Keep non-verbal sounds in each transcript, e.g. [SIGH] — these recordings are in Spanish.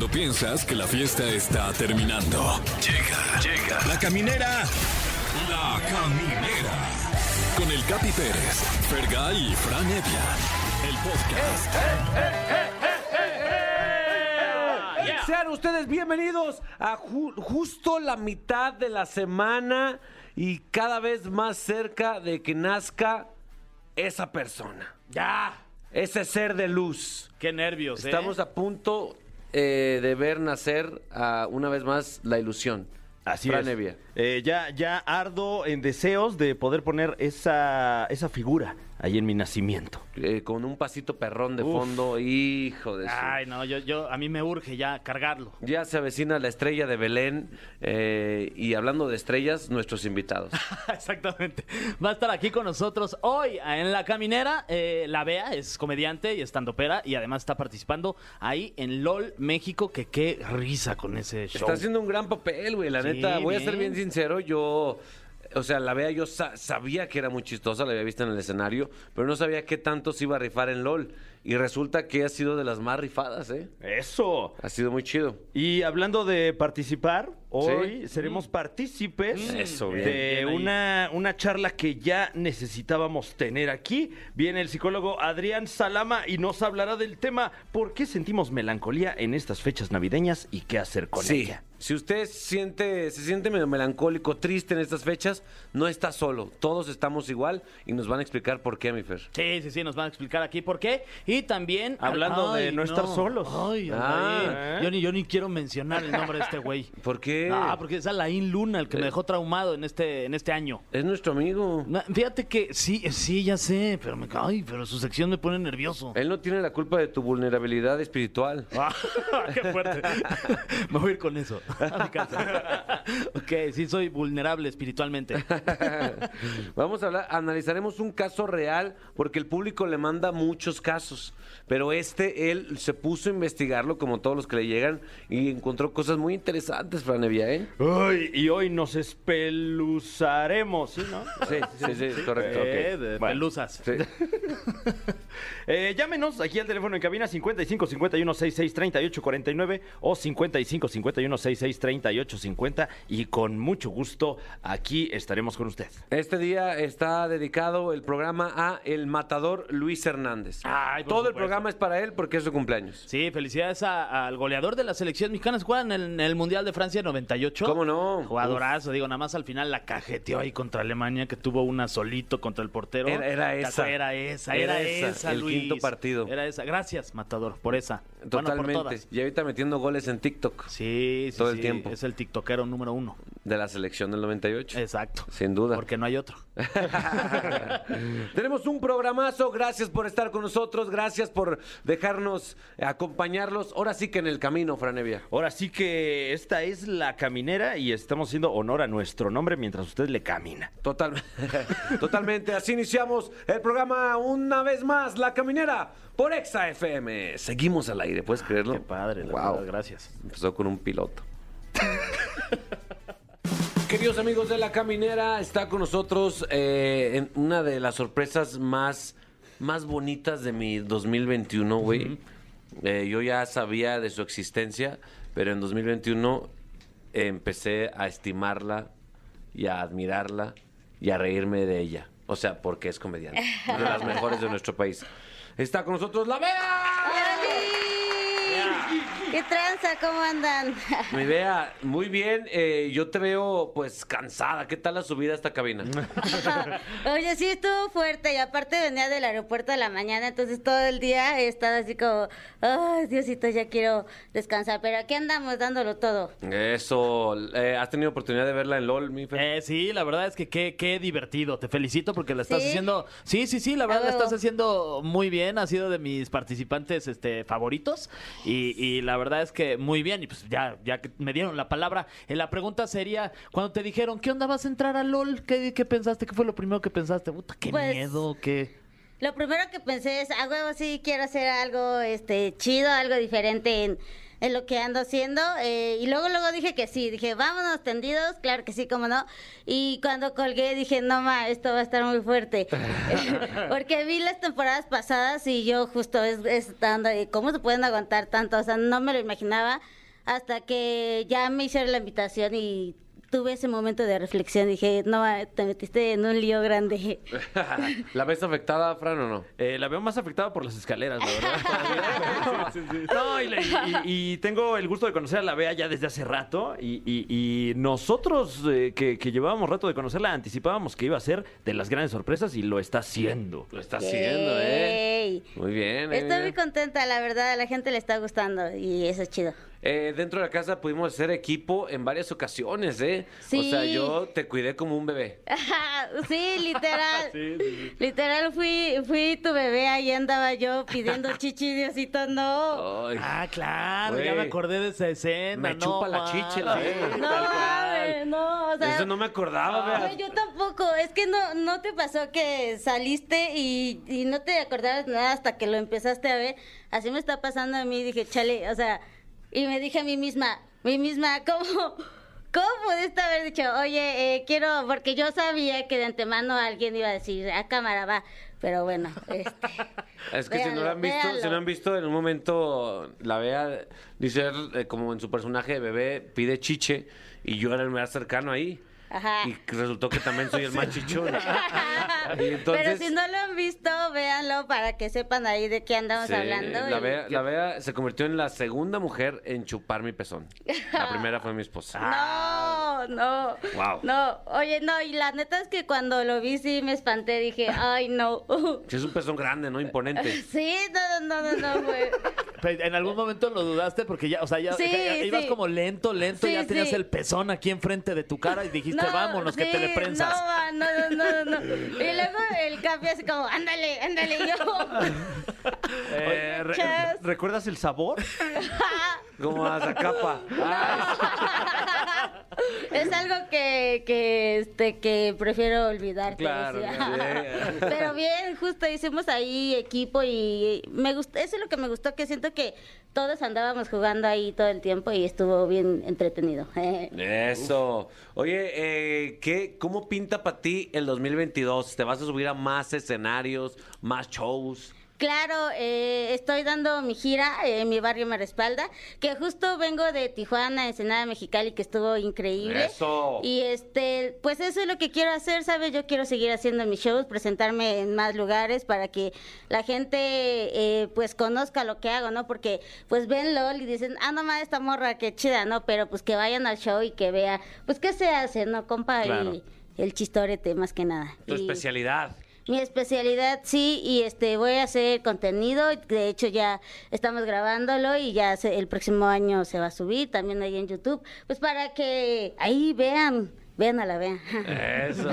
Cuando piensas que la fiesta está terminando. Llega, llega. La caminera. La caminera. Con el Capi Pérez, Fergay y Fran Evia. El podcast. Sean ustedes bienvenidos a ju- justo la mitad de la semana y cada vez más cerca de que nazca esa persona, Ya. ese ser de luz. Qué nervios, ¿eh? Estamos a punto eh, de ver nacer a, una vez más la ilusión. Así Fran es. Evia. Eh, ya, ya ardo en deseos de poder poner esa, esa figura ahí en mi nacimiento. Eh, con un pasito perrón de Uf. fondo, hijo de su... Ay, no, yo, yo, a mí me urge ya cargarlo. Ya se avecina la estrella de Belén eh, y hablando de estrellas, nuestros invitados. [LAUGHS] Exactamente. Va a estar aquí con nosotros hoy en La Caminera. Eh, la Bea es comediante y estandopera y además está participando ahí en LOL México, que qué risa con ese show. Está haciendo un gran papel, güey. La Sí, neta, voy a ser bien sincero, yo. O sea, la vea, yo sa- sabía que era muy chistosa, la había visto en el escenario, pero no sabía qué tanto se iba a rifar en LOL. Y resulta que ha sido de las más rifadas, ¿eh? ¡Eso! Ha sido muy chido. Y hablando de participar, hoy Sí. seremos partícipes Mm. Eso, bien. de Bien una, una charla que ya necesitábamos tener aquí. Viene el psicólogo Adrián Salama y nos hablará del tema ¿Por qué sentimos melancolía en estas fechas navideñas y qué hacer con sí. ella? Si usted siente, se siente medio melancólico, triste en estas fechas, no está solo. Todos estamos igual y nos van a explicar por qué, mi Fer. Sí, sí, sí, nos van a explicar aquí por qué. Y también. Hablando de no estar solos. Ay, Ah. ay, yo, ni, yo ni quiero mencionar el nombre de este güey. [LAUGHS] ¿Por qué? Ah, porque es Alain Luna el que me dejó traumado en este, en este año. Es nuestro amigo. Fíjate que sí, sí, ya sé, pero me ay, pero su sección me pone nervioso. Él no tiene la culpa de tu vulnerabilidad espiritual. [LAUGHS] Ah, [LAUGHS] qué fuerte. Me voy a ir con eso. A mi casa. ok, sí soy vulnerable espiritualmente. Vamos a hablar, analizaremos un caso real porque el público le manda muchos casos, pero este él se puso a investigarlo como todos los que le llegan y encontró cosas muy interesantes, Franevia, ¿eh? Y hoy nos espeluzaremos, ¿sí, no? Sí, sí, sí, correcto. Eh, ok. de Bueno. pelusas. Sí. [LAUGHS] Eh, llámenos aquí al teléfono en cabina 55 51 66 38 49 o 55 51 66 38 50 y con mucho gusto aquí estaremos con usted. Este día está dedicado el programa a el matador Luis Hernández. Ay, por Todo el programa es para él porque es su cumpleaños. Sí, felicidades a- al goleador de la selección mexicana. ¿Se acuerdan en el, en el Mundial de Francia 98? ¿Cómo no? Jugadorazo, digo, nada más al final la cajeteó ahí contra Alemania, que tuvo una solito contra el portero. Era- era ¿Te esa. acuerdas? Era esa, Era era, esa, esa, el Luis. quinto partido. Era esa. Gracias, Matador, por esa. Bueno, por Totalmente. todas. y ahorita metiendo goles en TikTok Sí, sí, Todo el sí, tiempo. Es el tiktokero número uno. De la selección del 98. Exacto. Sin duda. Porque no hay otro. [LAUGHS] Tenemos un programazo, gracias por estar con nosotros, gracias por dejarnos acompañarlos. Ahora sí que en el camino, Franevia. Ahora sí que esta es la caminera y estamos haciendo honor a nuestro nombre mientras usted le camina. Total, [LAUGHS] totalmente, así iniciamos el programa una vez más, La Caminera, por Exa FM. Seguimos al aire, ¿puedes creerlo? Qué padre, la Wow. verdad, gracias. Empezó con un piloto. [LAUGHS] Queridos amigos de La Caminera, está con nosotros eh, en una de las sorpresas más, más bonitas de mi 2021, güey. Eh, yo ya sabía de su existencia, pero en 2021 empecé a estimarla y a admirarla y a reírme de ella. O sea, porque es comediante. Una de las mejores de nuestro país. Está con nosotros la Bea. ¿Qué tranza? ¿Cómo andan? [LAUGHS] Mi Bea, muy bien. eh, yo te veo pues cansada. ¿Qué tal la subida a esta cabina? [LAUGHS] Oye, sí estuvo fuerte y aparte venía del aeropuerto a la mañana, entonces todo el día he estado así como, ay, Diosito, ya quiero descansar, pero aquí andamos dándolo todo. Eso. eh, ¿Has tenido oportunidad de verla en LOL, mi Fer? Eh, sí, la verdad es que qué, qué divertido. Te felicito porque la estás ¿Sí? haciendo. Sí, sí, sí, la verdad la estás haciendo muy bien. Ha sido de mis participantes este, favoritos. Y, y la verdad es que muy bien. Y pues ya, ya que me dieron la palabra. eh, la pregunta sería: cuando te dijeron, ¿qué onda vas a entrar a LOL? ¿Qué, qué pensaste? ¿Qué fue lo primero que pensaste? Puta, qué Pues, miedo, qué. Lo primero que pensé es, a huevo sí quiero hacer algo este chido, algo diferente en en lo que ando haciendo. eh, y luego, luego dije que sí. Dije, vámonos tendidos, claro que sí, cómo no. Y cuando colgué dije, no, ma, esto va a estar muy fuerte. [LAUGHS] Porque vi las temporadas pasadas y yo justo es, estando ahí, ¿cómo se pueden aguantar tanto? O sea, no me lo imaginaba hasta que ya me hicieron la invitación y tuve ese momento de reflexión. Dije, no, ma, te metiste en un lío grande. [LAUGHS] ¿La ves afectada, Fran, o no? Eh, la veo más afectada por las escaleras, la verdad. [LAUGHS] No, y, le- y- y tengo el gusto de conocer a la Bea ya desde hace rato. Y, y- y nosotros, eh, que, que llevábamos rato de conocerla, anticipábamos que iba a ser de las grandes sorpresas y lo está haciendo. Lo está haciendo, ¿eh? Muy bien. eh, Estoy muy contenta, la verdad, a la gente le está gustando y eso es chido. Eh, dentro de la casa pudimos hacer equipo en varias ocasiones, ¿eh? O sea, Sí. yo te cuidé como un bebé. [LAUGHS] sí, literal. [LAUGHS] Literal fui, fui tu bebé, ahí andaba yo pidiendo [LAUGHS] chichi, Diosito, no. Ay, Ah, claro, ya Güey. me acordé de esa escena. Me no chupa la chiche, la. No, mames, no, o sea. Eso no me acordaba, No, yo tampoco, es que no, no te pasó que saliste y, y no te acordabas nada hasta que lo empezaste a ver. Así me está pasando a mí, dije, chale, o sea, y me dije a mí misma, mí misma, ¿cómo, cómo pudiste haber dicho, oye, eh, quiero, porque yo sabía que de antemano alguien iba a decir, a cámara va, pero bueno, este, [LAUGHS] Es que si no lo han visto, si no han visto, en un momento la vea, dice eh, como en su personaje de bebé, pide chiche y yo era el más cercano ahí. Ajá. Y resultó que también soy el más chichón. [LAUGHS] Pero si no lo han visto, véanlo para que sepan ahí de qué andamos Sí, hablando. La y- Bea, la Bea se convirtió en la segunda mujer en chupar mi pezón. La primera fue mi esposa. [LAUGHS] No, no. Wow. No, oye, no, y la neta es que cuando lo vi sí me espanté, dije, [LAUGHS] ay, no. Sí, es un pezón grande, ¿no? Imponente. Sí, no, no, no, no, güey. Pero en algún momento lo dudaste porque ya, o sea, ya Sí, ya ibas sí. como lento, lento, Sí, ya tenías sí. el pezón aquí enfrente de tu cara y dijiste, No, vámonos, que te sí, le prensas. No, no, no, no, no. Y luego el café así como, ándale, ándale, yo. [LAUGHS] Eh, re-. ¿Recuerdas el sabor? [LAUGHS] Como a Zacapa. [LAUGHS] es algo que, que, este, que prefiero olvidar. Claro, decía. [LAUGHS] Pero bien, justo hicimos ahí equipo y me gustó, eso es lo que me gustó, que siento que todos andábamos jugando ahí todo el tiempo y estuvo bien entretenido. [LAUGHS] Eso. Oye, eh, ¿qué, ¿cómo pinta para ti el 2022? ¿Te vas a subir a más escenarios, más shows? Claro, eh, estoy dando mi gira, eh, mi barrio me respalda, que justo vengo de Tijuana, Ensenada, Mexicali, que estuvo increíble. Eso. Y este, pues eso es lo que quiero hacer, ¿sabes? Yo quiero seguir haciendo mis shows, presentarme en más lugares para que la gente eh, pues conozca lo que hago, ¿no? Porque pues ven LOL y dicen, ah, no más esta morra, qué chida, ¿no? Pero pues que vayan al show y que vean, pues qué se hace, ¿no? Compa, Claro. y el chistorete más que nada. Tu Y- especialidad. Mi especialidad, sí, y este voy a hacer contenido. De hecho, ya estamos grabándolo y ya se- el próximo año se va a subir también ahí en YouTube. Pues para que ahí vean, vean a la [LAUGHS] vean. Eso.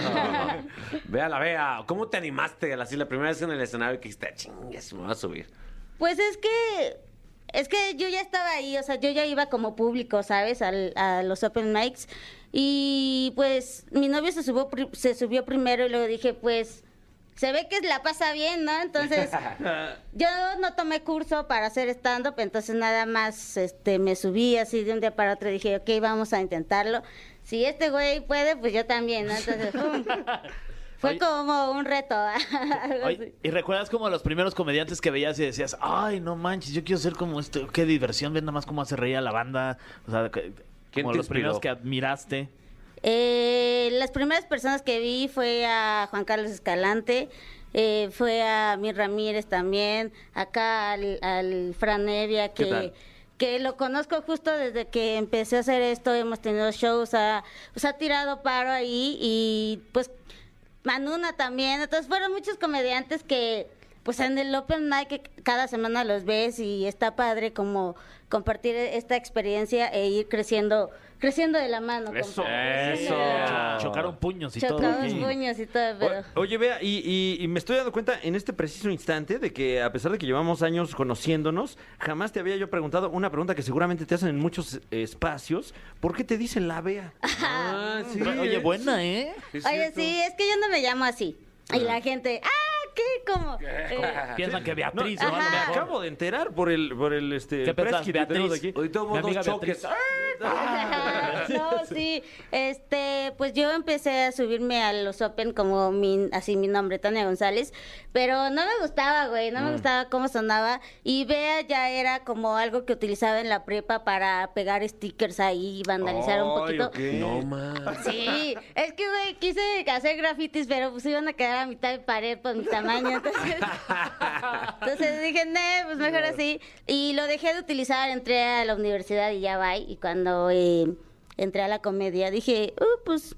Véala, vea. ¿Cómo te animaste? Así la primera vez en el escenario que dijiste, "Ah, chingues, me voy a subir. Pues es que es que yo ya estaba ahí, o sea, yo ya iba como público, ¿sabes? Al- a los open mics y pues mi novio se subió se subió primero y luego dije, pues se ve que la pasa bien, ¿no? Entonces [LAUGHS] yo no tomé curso para hacer stand up, entonces nada más este me subí así de un día para otro y dije, ok, vamos a intentarlo. Si este güey puede, pues yo también, ¿no? Entonces, ¡pum! [LAUGHS] fue Oye. como un reto. [LAUGHS] Oye. ¿Y recuerdas como los primeros comediantes que veías y decías, ay, no manches, yo quiero ser como esto, qué diversión, ven nada más cómo hace reír a la banda? O sea, que- ¿Quién como los primeros que admiraste. Eh, las primeras personas que vi fue a Juan Carlos Escalante, eh, fue a Mir Ramírez también, acá al, al Fran Evia, ¿Qué que, que lo conozco justo desde que empecé a hacer esto, hemos tenido shows, ha, pues ha tirado paro ahí y pues Manuna también, entonces fueron muchos comediantes que pues en el Open Mic que cada semana los ves y está padre como compartir esta experiencia e ir creciendo, creciendo de la mano. Eso. Eso. Cho- Chocaron puños y todo. Chocados aquí. puños y todo, pero... O- Oye, vea, y, y- y me estoy dando cuenta en este preciso instante de que a pesar de que llevamos años conociéndonos, jamás te había yo preguntado una pregunta que seguramente te hacen en muchos espacios. ¿Por qué te dicen la Bea? [LAUGHS] Ah, sí. Oye, buena, ¿eh? Oye, sí, es que yo no me llamo así. Y la gente, ¡ah, ¿qué? ¿Cómo? Eh, Piensan que Beatriz No, me acabo de enterar por el, por el este, ¿Qué pensás, que tenemos aquí. Hoy tomo dos choques. No, sí. Este, pues yo empecé a subirme a los Open como mi, así mi nombre, Tania González, pero no me gustaba, güey, Mm. no me gustaba cómo sonaba. Y Bea ya era como algo que utilizaba en la prepa para pegar stickers ahí y vandalizar un poquito. ok. No más. Sí, es que, güey, quise hacer grafitis, pero pues iban a quedar a mitad de pared por mi tamaño. Entonces, [LAUGHS] entonces dije, no, pues mejor así. Y lo dejé de utilizar, entré a la universidad y ya va. Y cuando eh, entré a la comedia, dije, uh, pues,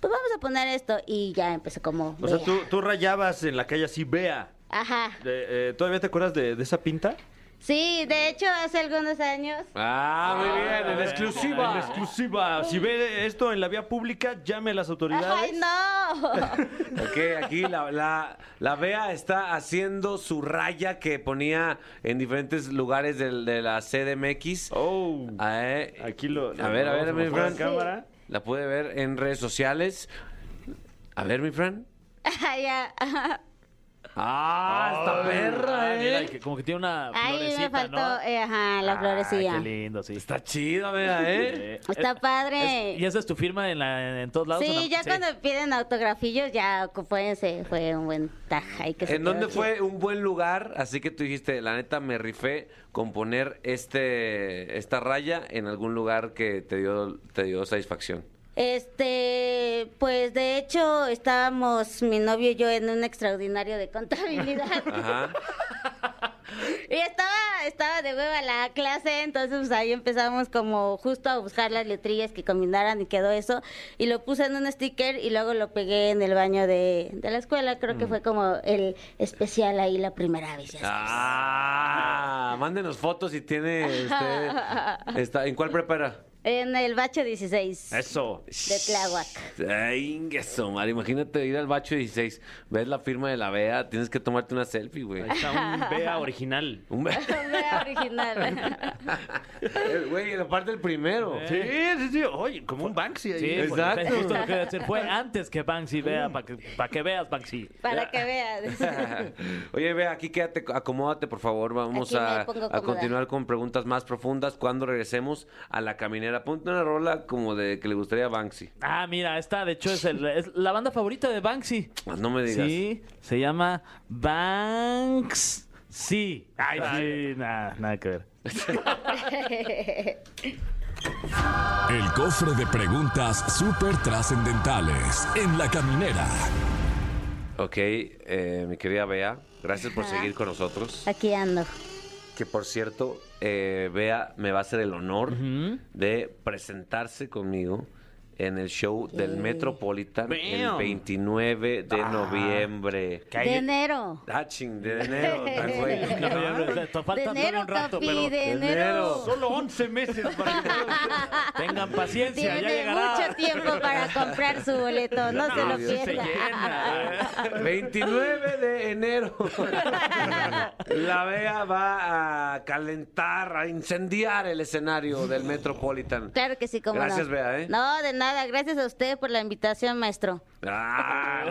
pues vamos a poner esto. Y ya empecé como. O sea, tú, tú rayabas en la calle así, vea. Ajá. De- eh, ¿Todavía te acuerdas de, de esa pinta? Sí, de hecho, hace algunos años. Ah, muy bien, en En exclusiva. exclusiva. Si ve esto en la vía pública, llame a las autoridades. ¡Ay, no! [LAUGHS] Ok, aquí la, la, la Bea está haciendo su raya que ponía en diferentes lugares del- de, la CDMX. Oh. Ah, eh, Aquí lo. A ver, a ver, mi Fran. cámara. La puede ver en redes sociales. A ver, mi Fran. [LAUGHS] ya. Ah, esta perra, Ah, mira, eh. que como que tiene una Ahí florecita, me faltó, ¿no? eh, ajá, la Ah, florecilla. qué lindo, sí. Está chida, Bea, ¿eh? Eh, Está es- padre. es- ¿Y esa es tu firma en, la, en todos lados? o Sí, ya cuando piden autografillos, ya fue, fue un buen taja. ahí que se ¿En quedó dónde fue un buen lugar? Así que tú dijiste, la neta me rifé con poner este, esta raya en algún lugar que te dio, te dio satisfacción. Este, pues de hecho estábamos mi novio y yo en un extraordinario de contabilidad. [LAUGHS] Ajá. [LAUGHS] y estaba, estaba de hueva la clase, entonces pues ahí empezamos como justo a buscar las letrillas que combinaran y quedó eso. Y lo puse en un sticker y luego lo pegué en el baño de, de la escuela. Creo Mm. que fue como el especial ahí la primera vez. ya. Ah, mándenos fotos si tiene [LAUGHS] usted. Está, ¿En cuál prepara? En el bacho 16 Eso. de Tláhuac. Ay, ingueso, madre. Imagínate ir al bacho 16, ves la firma de la Bea, tienes que tomarte una selfie, güey. Ahí está un [LAUGHS] Bea original. Un be- Vea original. [LAUGHS] Eh, Güey, en la parte del primero. Sí, sí, sí. Oye, como un Banksy ahí. Sí, Exacto. porque justo lo que decir. Fue [LAUGHS] antes que Banksy vea, para que, pa' que veas, Banksy. Para que veas. Oye, ve, aquí quédate, acomódate, por favor. Vamos a, a continuar con preguntas más profundas cuando regresemos a la caminera. Ponte una rola como de que le gustaría a Banksy. Ah, mira, esta de hecho es, el- es la banda favorita de Banksy. Ah, No me digas. Sí, se llama Banks. Sí. Ay, sí, nada, nada que ver. [LAUGHS] El cofre de preguntas súper trascendentales en la caminera. Ok, eh, mi querida Bea, gracias por seguir con nosotros. Aquí ando. Que por cierto, eh, Bea me va a hacer el honor de presentarse conmigo en el show del Metropolitan el Bam. 29 de noviembre. Que De enero. Ah, ching, de enero. [LAUGHS] De enero, un rato, Capi, pero de enero. Solo 11 meses para [LAUGHS] que tengan paciencia, ya Tiene llegará. mucho tiempo para comprar su boleto, no se lo Dios, se pierda. 29 [LAUGHS] de enero. La Bea va a calentar, a incendiar el escenario del Metropolitan. Claro que sí, como Gracias, no. Bea, ¿eh? No, de nada. Gracias a usted por la invitación, maestro. Ah,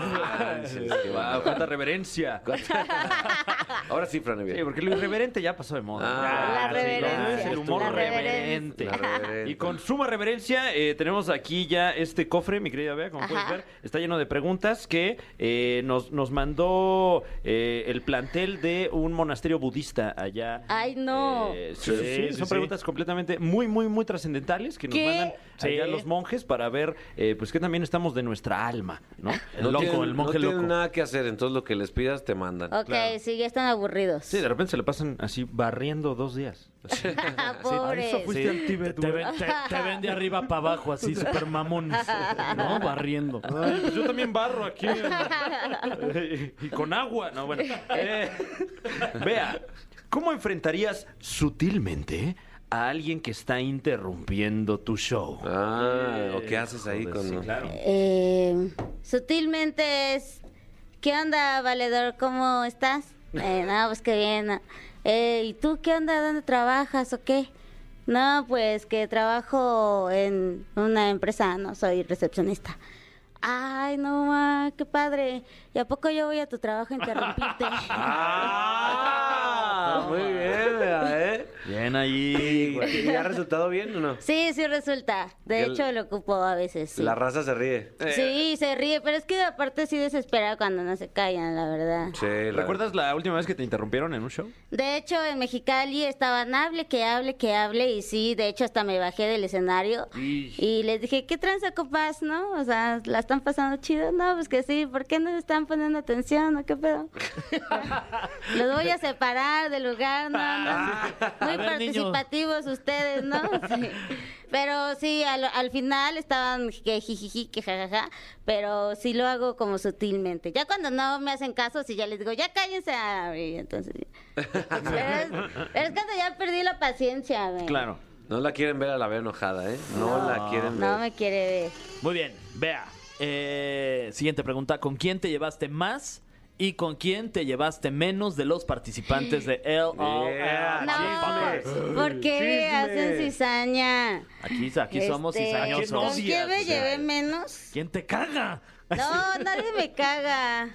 manches, qué cuánta reverencia. [LAUGHS] Ahora sí, Fran Evia. Sí, porque lo irreverente ya pasó de moda. Ah, La sí, reverencia. es el humor La reverente. La reverencia. Y con suma reverencia, eh, tenemos aquí ya este cofre, mi querida Bea, como Ajá. puedes ver. Está lleno de preguntas que eh, nos, nos mandó eh, el plantel de un monasterio budista allá. Ay, no. Eh, sí, Sí, sí, sí, son sí. preguntas completamente muy, muy, muy trascendentales que nos ¿Qué? mandan allá Sí. los monjes para ver, eh, pues, que también estamos de nuestra alma, ¿no? [LAUGHS] El No loco, tienen- el monje no tienen loco. nada que hacer, entonces lo que les pidas te mandan. Ok, sí, ya están aburridos. Sí, de repente se le pasan así barriendo dos días. [LAUGHS] Pobres. eso fuiste al Tíbet, te, ven, te- te ven de arriba para abajo, así, [LAUGHS] super mamón. ¿No? Barriendo. Ay, pues yo también barro aquí. y con agua. No, bueno. Eh, vea, ¿cómo enfrentarías sutilmente a alguien que está interrumpiendo tu show? Ah, ¿o qué haces ahí Joder, con...? sí, claro. Eh, sutilmente es... ¿Qué onda, valedor? ¿Cómo estás? [LAUGHS] Eh, no, pues qué bien. Eh, ¿Y tú qué onda? ¿Dónde trabajas o qué? No, pues que trabajo en una empresa, no soy recepcionista. Ay, no, ma, qué padre. ¿Y a poco yo voy a tu trabajo a interrumpirte? [LAUGHS] Ah, muy bien, ¿eh? Bien ahí, ¿Y, güey. y ha resultado bien o no? Sí, sí resulta. De hecho, lo ocupo a veces. Sí. La raza se ríe. Sí, se ríe, pero es que aparte sí desespera cuando no se callan, la verdad. Sí, la- ¿Recuerdas la última vez que te interrumpieron en un show? De hecho, en Mexicali estaban hable, que hable, que hable, y sí, de hecho hasta me bajé del escenario y les dije, ¿qué tranza, compas, no? O sea, ¿la están pasando chido? No, pues que sí, ¿por qué no están poniendo atención o qué pedo? [LAUGHS] Los voy a separar del lugar, no, no. [LAUGHS] Muy A ver, niño. participativos ustedes, ¿no? [LAUGHS] Sí. Pero sí, al, al final estaban que jijiji, que jajaja, pero sí lo hago como sutilmente. Ya cuando no me hacen caso, si ya les digo, ya cállense, ah, y entonces... Pero [LAUGHS] es, pero es cuando ya perdí la paciencia, güey. Claro. No la quieren ver a la vez enojada, ¿eh? No, la quieren ver. No me quiere ver. Muy bien, vea. Eh, siguiente pregunta. ¿Con quién te llevaste más y con quién te llevaste menos de los participantes de LOL? [LAUGHS] Yeah. No, ¿por qué Chisme. hacen cizaña? Aquí, aquí somos Este, cizañosos. ¿Con quién me llevé menos? ¿Quién te caga? No, nadie me caga.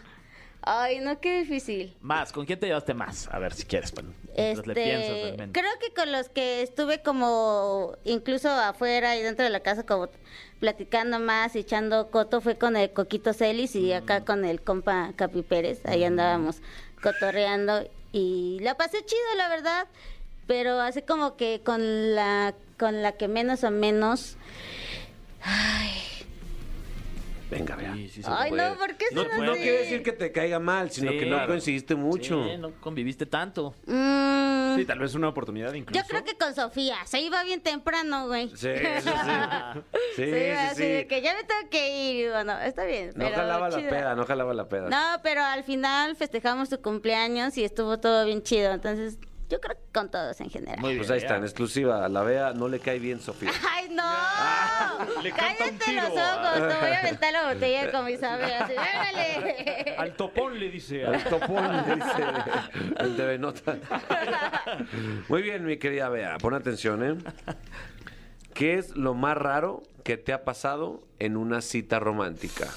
Ay, no, qué difícil. Más, ¿con quién te llevaste más? A ver si quieres. Bueno, mientras le piensas Este, realmente. creo que con los que estuve como incluso afuera y dentro de la casa como platicando más echando coto fue con el Coquito Celis y Mm. acá con el compa Capi Pérez. Ahí andábamos cotorreando y la pasé chido, la verdad. Pero así como que con la con la que menos o menos. Venga, vea. Sí, sí se Ay, puede. no, ¿por qué No, son no así? quiere decir que te caiga mal, sino Sí, que no claro. coincidiste mucho. Sí, no conviviste tanto. Mm, Sí, tal vez una oportunidad incluso. yo creo que con Sofía. Se iba bien temprano, güey. Sí, sí. [LAUGHS] Sí, Sí, sí, así sí. de que ya me tengo que ir. y Bueno, está bien. No pero jalaba la chido. peda, no jalaba la peda. No, pero al final festejamos su cumpleaños y estuvo todo bien chido. Entonces, yo creo que con todos en general. Muy Pues bien. ahí está, en exclusiva. A la Bea no le cae bien Sofía. [LAUGHS] ¡Ay, no! [LAUGHS] le ¡Cállate los ojos! Te voy a aventar la botella [LAUGHS] con Isabel. Así, ¡órale! Al topón le dice. El topón, dice el TV Nota. Muy bien, mi querida Bea, pon atención, ¿eh? ¿Qué es lo más raro que te ha pasado en una cita romántica?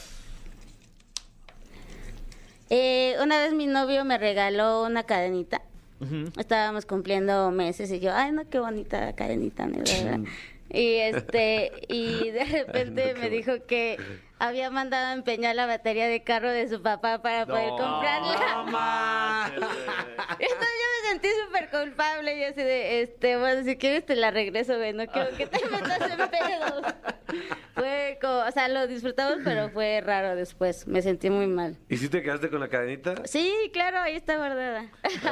Eh, una vez mi novio me regaló una cadenita. Estábamos cumpliendo meses y yo, ay, no, qué bonita cadenita, ¿no? ¿verdad? Y este, y de [LAUGHS] repente me dijo que había mandado a empeñar la batería de carro de su papá para poder comprarla. [LAUGHS] Entonces yo me sentí súper culpable y así de, este, bueno, si quieres te la regreso, güey, no quiero que te [LAUGHS] metas en pedos. [LAUGHS] Fue como, o sea, lo disfrutamos, pero fue raro después, me sentí muy mal. ¿Y si te quedaste con la cadenita? Sí, claro, ahí está guardada. [LAUGHS]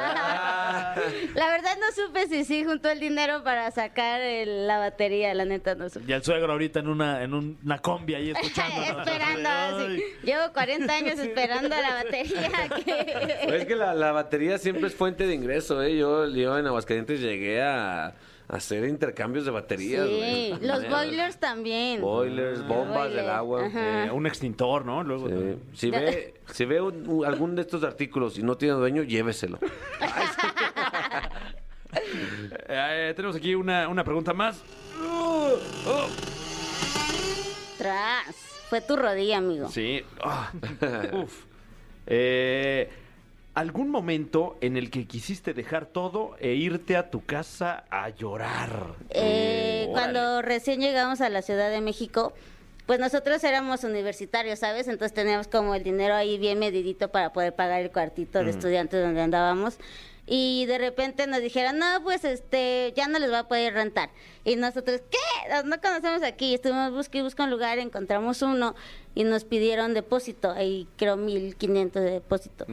la verdad no supe si sí juntó el dinero para sacar el- la batería, la neta no supe. Y el suegro ahorita en una, en un- una combi ahí escuchando. [LAUGHS] esperando, así. Llevo 40 años esperando la batería. que- Pues es que la, la batería siempre es fuente de ingreso, ¿eh? Yo, yo en Aguascalientes llegué a hacer intercambios de baterías, Sí, güey. los boilers también. Boilers, bombas del agua. Eh, un extintor, ¿no? Luego. Sí. Si ve, si ve un- un- algún de estos artículos y no tiene dueño, lléveselo. [LAUGHS] Eh, tenemos aquí una, una pregunta más. Uh, oh. Tras. Fue tu rodilla, amigo. Sí. [LAUGHS] Ah, uf. Eh, ¿Algún momento en el que quisiste dejar todo e irte a tu casa a llorar? Eh, Órale. cuando recién llegamos a la Ciudad de México, pues nosotros éramos universitarios, ¿sabes? Entonces teníamos como el dinero ahí bien medidito para poder pagar el cuartito de estudiantes donde andábamos. Y de repente nos dijeron, no, pues este, ya no les va a poder rentar. Y nosotros, ¿qué? No conocemos aquí. Estuvimos y busca un lugar, encontramos uno y nos pidieron depósito. Ahí creo 1500 de depósito.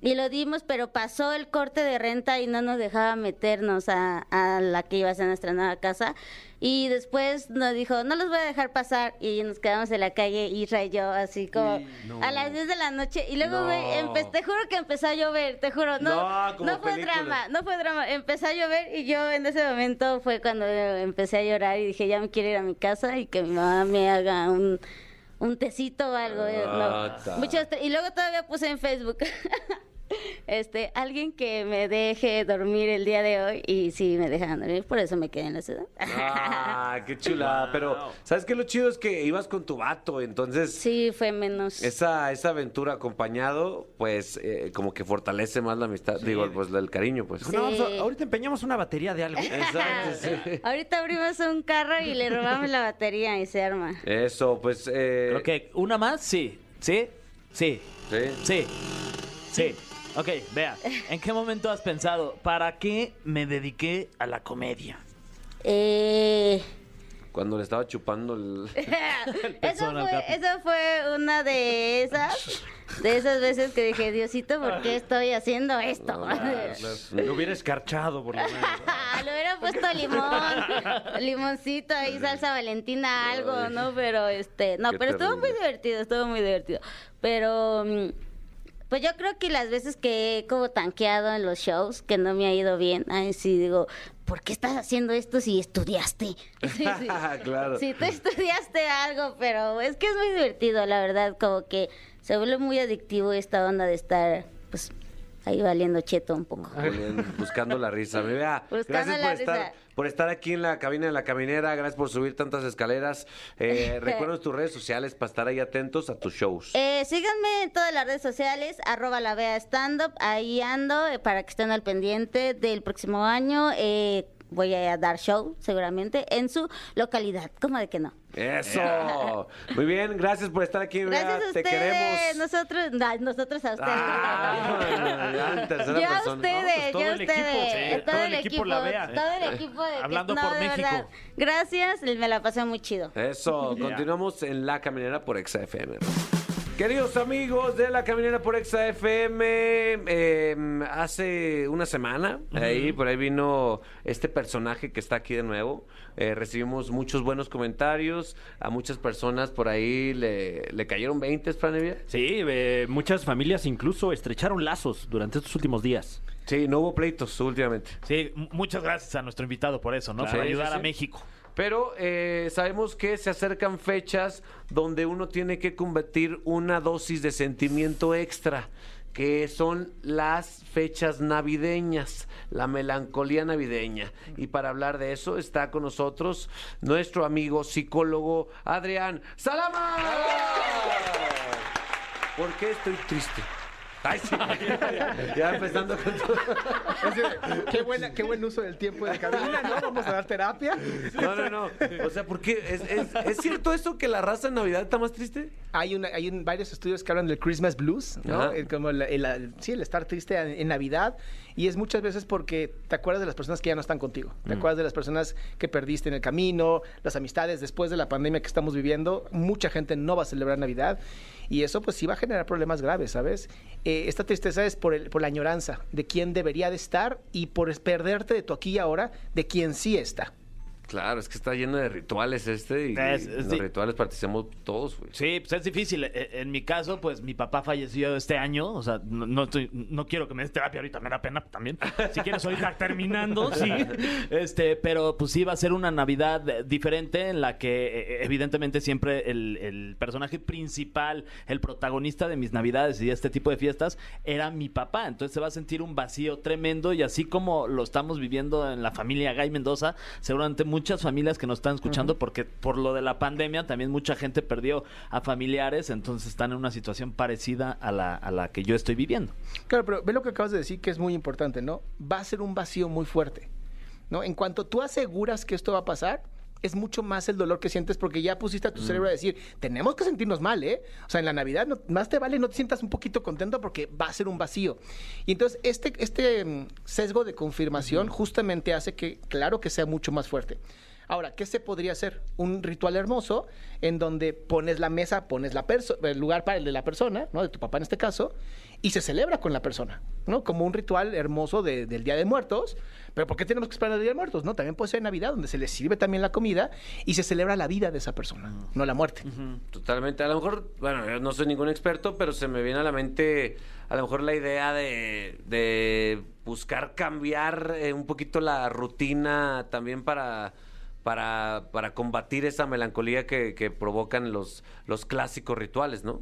Y lo dimos, pero pasó el corte de renta y no nos dejaba meternos a, a la que iba a ser nuestra nueva casa. Y después nos dijo, no los voy a dejar pasar. Y nos quedamos en la calle, Isra y yo, así como a las 10 de la noche. Y luego, No. güey, te juro que empezó a llover, te juro. No, No, no, como fue película. drama, no fue drama. Empezó a llover y yo en ese momento fue cuando empecé a llorar y dije, ya me quiero ir a mi casa y que mi mamá me haga un... Un tecito o algo. eh, no. Ah, y luego todavía puse en Facebook. [LAUGHS] Este, alguien que me deje dormir el día de hoy y sí me dejan dormir, por eso me quedé en la ciudad. Ah, qué chula. Pero, ¿sabes qué? Lo chido es que ibas con tu vato, entonces Sí, fue menos. esa, esa aventura acompañado, pues, eh, como que fortalece más la amistad. Digo, pues, el cariño, pues. Sí. No, a- ahorita empeñamos una batería de algo. Exacto, sí. [LAUGHS] Ahorita abrimos un carro y le robamos la batería y se arma. Eso, pues. Eh, Creo que una más, sí. ¿Sí? Sí. Sí. Sí. Sí. Ok, vea. ¿En qué momento has pensado, ¿para qué me dediqué a la comedia? Eh, Cuando le estaba chupando el. [LAUGHS] eso, fue, eso fue una de esas, de esas veces que dije, Diosito, ¿por qué estoy haciendo esto? [LAUGHS] Lo hubiera escarchado, por lo menos. Ah, Le hubiera puesto limón, limoncito y salsa valentina, algo, ¿no? Pero este, no, Qué pero estuvo muy divertido, estuvo muy divertido. Pero mm, pues yo creo que las veces que he como tanqueado en los shows, que no me ha ido bien, ay, sí digo, ¿por qué estás haciendo esto si estudiaste? Sí, [LAUGHS] sí. [LAUGHS] Claro. Si tú estudiaste algo, pero es que es muy divertido, la verdad, como que se vuelve muy adictivo esta onda de estar, pues, ahí valiendo cheto un poco. Buscando la risa. [LAUGHS] Bea, Buscando gracias la por estar, por estar aquí en la cabina de la caminera. Gracias por subir tantas escaleras. Eh, [LAUGHS] recuerda tus redes sociales para estar ahí atentos a tus shows. Eh, síganme en todas las redes sociales, arroba la Bea Stand Up, ahí ando eh, para que estén al pendiente del próximo año. Eh, voy a dar show seguramente en su localidad, ¿cómo de que no? Eso. [LAUGHS] Muy bien, gracias por estar aquí, Bea. Gracias a Te ustedes, queremos. nosotros, no, nosotros a ustedes. Ah, ya en tercera yo a ustedes, todo yo a el equipo, ustedes, sí, todo, el equipo, la Bea. todo el equipo de Hablando no, por de México. verdad, Gracias, me la pasé muy chido. Eso, [LAUGHS] continuamos en La Caminera por Exa FM. Queridos amigos de La Caminera por Exa FM, eh, hace una semana, ahí por ahí vino este personaje que está aquí de nuevo. Eh, recibimos muchos buenos comentarios, a muchas personas por ahí le, le cayeron 20, Franevia. Sí, eh, muchas familias incluso estrecharon lazos durante estos últimos días. Sí, no hubo pleitos últimamente. Sí, muchas gracias a nuestro invitado por eso, ¿no? Claro. por Sí, ayudar sí, a. México. Pero eh, sabemos que se acercan fechas donde uno tiene que convertir una dosis de sentimiento extra, que son las fechas navideñas, la melancolía navideña. Y para hablar de eso está con nosotros nuestro amigo psicólogo Adrián Salama. ¿Por qué estoy triste? Ay, sí. [LAUGHS] ya empezando con todo. Decir, qué, buena, qué buen uso del tiempo de cabina, ¿no? Vamos a dar terapia. No, no, no. O sea, ¿por qué? ¿Es, es, es cierto eso que la raza en Navidad está más triste? Hay, una, hay un- varios estudios que hablan del Christmas blues, ¿no? El- como el, el- sí, el estar triste en, en Navidad. Y es muchas veces porque te acuerdas de las personas que ya no están contigo. Te acuerdas de las personas que perdiste en el camino, las amistades después de la pandemia que estamos viviendo. Mucha gente no va a celebrar Navidad. Y eso pues sí va a generar problemas graves, ¿sabes? Eh, esta tristeza es por, el- por la añoranza de quién debería de estar y por perderte de tu aquí y ahora de quien sí está. Claro, es que está lleno de rituales este y Es- y los rituales participamos todos, güey. Sí, pues es difícil. E- En mi caso, pues mi papá falleció este año. O sea, no, no, estoy- no quiero que me des terapia ahorita, me da pena también. Si quieres ahorita [LAUGHS] terminando, sí. Este, pero pues sí va a ser una Navidad eh, diferente en la que eh, evidentemente siempre el, el personaje principal, el protagonista de mis Navidades y de este tipo de fiestas era mi papá. Entonces se va a sentir un vacío tremendo y así como lo estamos viviendo en la familia Gay Mendoza, seguramente muchas familias que nos están escuchando porque por lo de la pandemia también mucha gente perdió a familiares, entonces están en una situación parecida a la, a la que yo estoy viviendo. Claro, pero ve lo que acabas de decir que es muy importante, ¿no? Va a ser un vacío muy fuerte, ¿no? En cuanto tú aseguras que esto va a pasar, es mucho más el dolor que sientes porque ya pusiste a tu cerebro a decir, tenemos que sentirnos mal, ¿eh? O sea, en la Navidad no- más te vale no te sientas un poquito contento porque va a ser un vacío. Y entonces este, este mm, sesgo de confirmación justamente hace que, claro que sea mucho más fuerte. Ahora, ¿qué se podría hacer? Un ritual hermoso en donde pones la mesa, pones la el lugar para el de la persona, ¿no? De tu papá en este caso, y se celebra con la persona, ¿no? Como un ritual hermoso de- del Día de Muertos. Pero ¿por qué tenemos que esperar el Día de Muertos? No, también puede ser Navidad, donde se le sirve también la comida y se celebra la vida de esa persona, no la muerte. Totalmente. A lo mejor, bueno, yo no soy ningún experto, pero se me viene a la mente a lo mejor la idea de, de buscar cambiar eh, un poquito la rutina también para, para, para combatir esa melancolía que, que provocan los, los clásicos rituales, ¿no?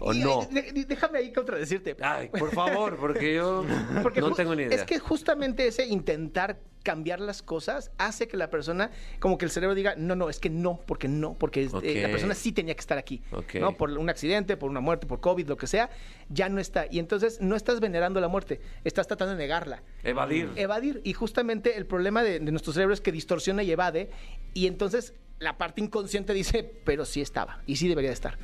¿O Y, no? déjame ahí contradecirte. Ay, por [LAUGHS] favor, porque yo [LAUGHS] Porque no tengo ni idea. Es que justamente ese intentar cambiar las cosas hace que la persona, como que el cerebro diga, no, no, es que no, porque no, porque es- eh, la persona sí tenía que estar aquí. ¿no? Por un accidente, por una muerte, por COVID, lo que sea, ya no está. Y entonces no estás venerando la muerte, estás tratando de negarla. Evadir. Evadir. Y justamente el problema de, de nuestro cerebro es que distorsiona y evade. Y entonces la parte inconsciente dice, pero sí estaba y sí debería de estar.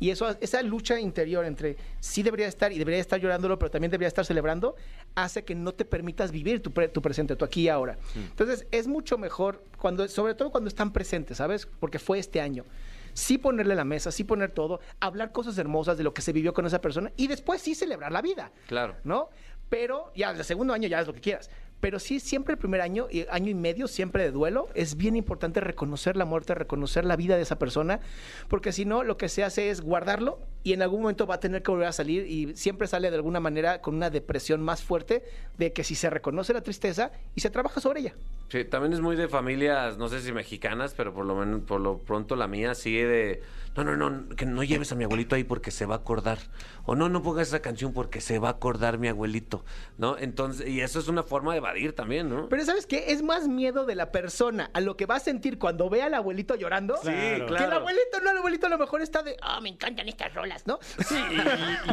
Y eso, esa lucha interior entre sí debería de estar y debería de estar llorándolo, pero también debería estar celebrando, hace que no te permitas vivir tu, pre- tu presente, tu aquí y ahora. Entonces es mucho mejor, cuando, sobre todo cuando están presentes, ¿sabes? Porque fue este año. Sí ponerle la mesa, sí poner todo, hablar cosas hermosas de lo que se vivió con esa persona y después sí celebrar la vida. Claro. ¿no? Pero ya el segundo año ya es lo que quieras. Pero sí, siempre el primer año, año y medio, siempre de duelo, es bien importante reconocer la muerte, reconocer la vida de esa persona, porque si no, lo que se hace es guardarlo y en algún momento va a tener que volver a salir y siempre sale de alguna manera con una depresión más fuerte de que si se reconoce la tristeza y se trabaja sobre ella. Sí, también es muy de familias, no sé si mexicanas, pero por lo menos, por lo pronto la mía sigue de, no, no, no, que no lleves a mi abuelito ahí porque se va a acordar. O no, no pongas esa canción porque se va a acordar mi abuelito, ¿no? Entonces, y eso es una forma de evadir también, ¿no? Pero ¿sabes qué? Es más miedo de la persona a lo que va a sentir cuando ve al abuelito llorando. Sí, Que el claro. abuelito, no, el abuelito a lo mejor está de, ah, me encantan estas rolas, ¿no? Sí,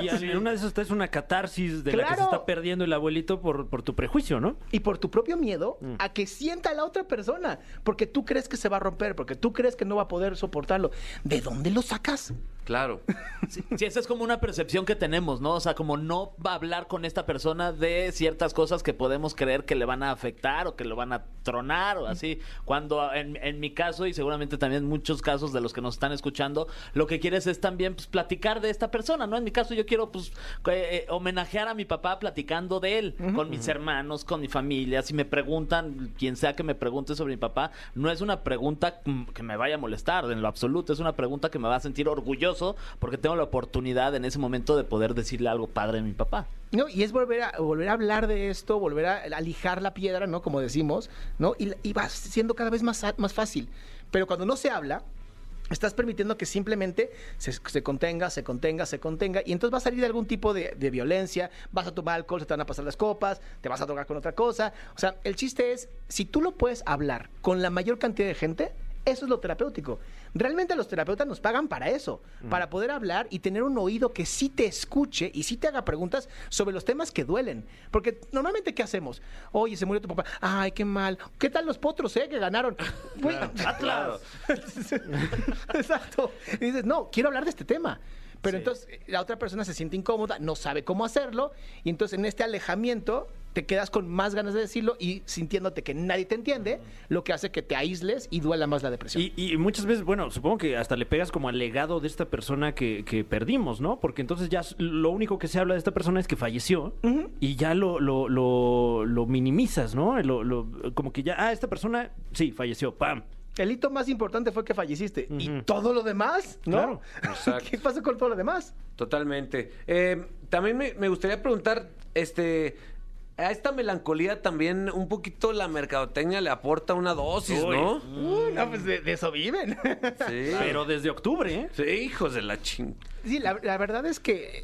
y, y- y en una de esas es una catarsis de la que se Claro. está perdiendo el abuelito por, por tu prejuicio, ¿no? y por tu propio miedo Mm. a que sienta la otra persona, porque tú crees que se va a romper, porque tú crees que no va a poder soportarlo. ¿De dónde lo sacas? Claro. [LAUGHS] Sí, sí, esa es como una percepción que tenemos, ¿no? O sea, como no va a hablar con esta persona de ciertas cosas que podemos creer que le van a afectar o que lo van a tronar o así. Cuando en, en mi caso, y seguramente también en muchos casos de los que nos están escuchando, lo que quieres es también pues, platicar de esta persona, ¿no? En mi caso yo quiero pues eh, eh, homenajear a mi papá platicando de él, con mis hermanos, con mi familia. Si me preguntan, quien sea que me pregunte sobre mi papá, no es una pregunta mm, que me vaya a molestar en lo absoluto, es una pregunta que me va a sentir orgulloso porque tengo la oportunidad en ese momento de poder decirle algo padre a mi papá. No, y es volver a, volver a hablar de esto, volver a, a lijar la piedra, ¿no? Como decimos, ¿no? Y, y va siendo cada vez más, más fácil. Pero cuando no se habla, estás permitiendo que simplemente se, se contenga, se contenga, se contenga, y entonces va a salir de algún tipo de, de violencia, vas a tomar alcohol, se te van a pasar las copas, te vas a drogar con otra cosa. O sea, el chiste es, si tú lo puedes hablar con la mayor cantidad de gente, eso es lo terapéutico. Realmente los terapeutas nos pagan para eso, para poder hablar y tener un oído que sí te escuche y sí te haga preguntas sobre los temas que duelen. Porque normalmente, ¿qué hacemos? Oye, se murió tu papá. Ay, qué mal. ¿Qué tal los potros, eh? Que ganaron. [LAUGHS] Güey, claro. [LAUGHS] Exacto. Y dices, no, quiero hablar de este tema. Pero entonces la otra persona se siente incómoda, no sabe cómo hacerlo, y entonces en este alejamiento te quedas con más ganas de decirlo y sintiéndote que nadie te entiende, lo que hace que te aísles y duela más la depresión. Y, y muchas veces, bueno, supongo que hasta le pegas como al legado de esta persona que, que perdimos, ¿no? Porque entonces ya lo único que se habla de esta persona es que falleció y ya lo, lo, lo, lo minimizas, ¿no? Lo- lo- como que ya, ah, esta persona, sí, falleció, ¡pam! El hito más importante fue que falleciste. Y todo lo demás, ¿no? Claro. [LAUGHS] ¿Qué pasa con todo lo demás? Totalmente. Eh, también me, me gustaría preguntar, este, a esta melancolía también un poquito la mercadotecnia le aporta una dosis, Uy. ¿no? Uh, no, pues de, de eso viven. Sí. [LAUGHS] Pero desde octubre, ¿eh? Sí, hijos de la ching. Sí, la, la verdad es que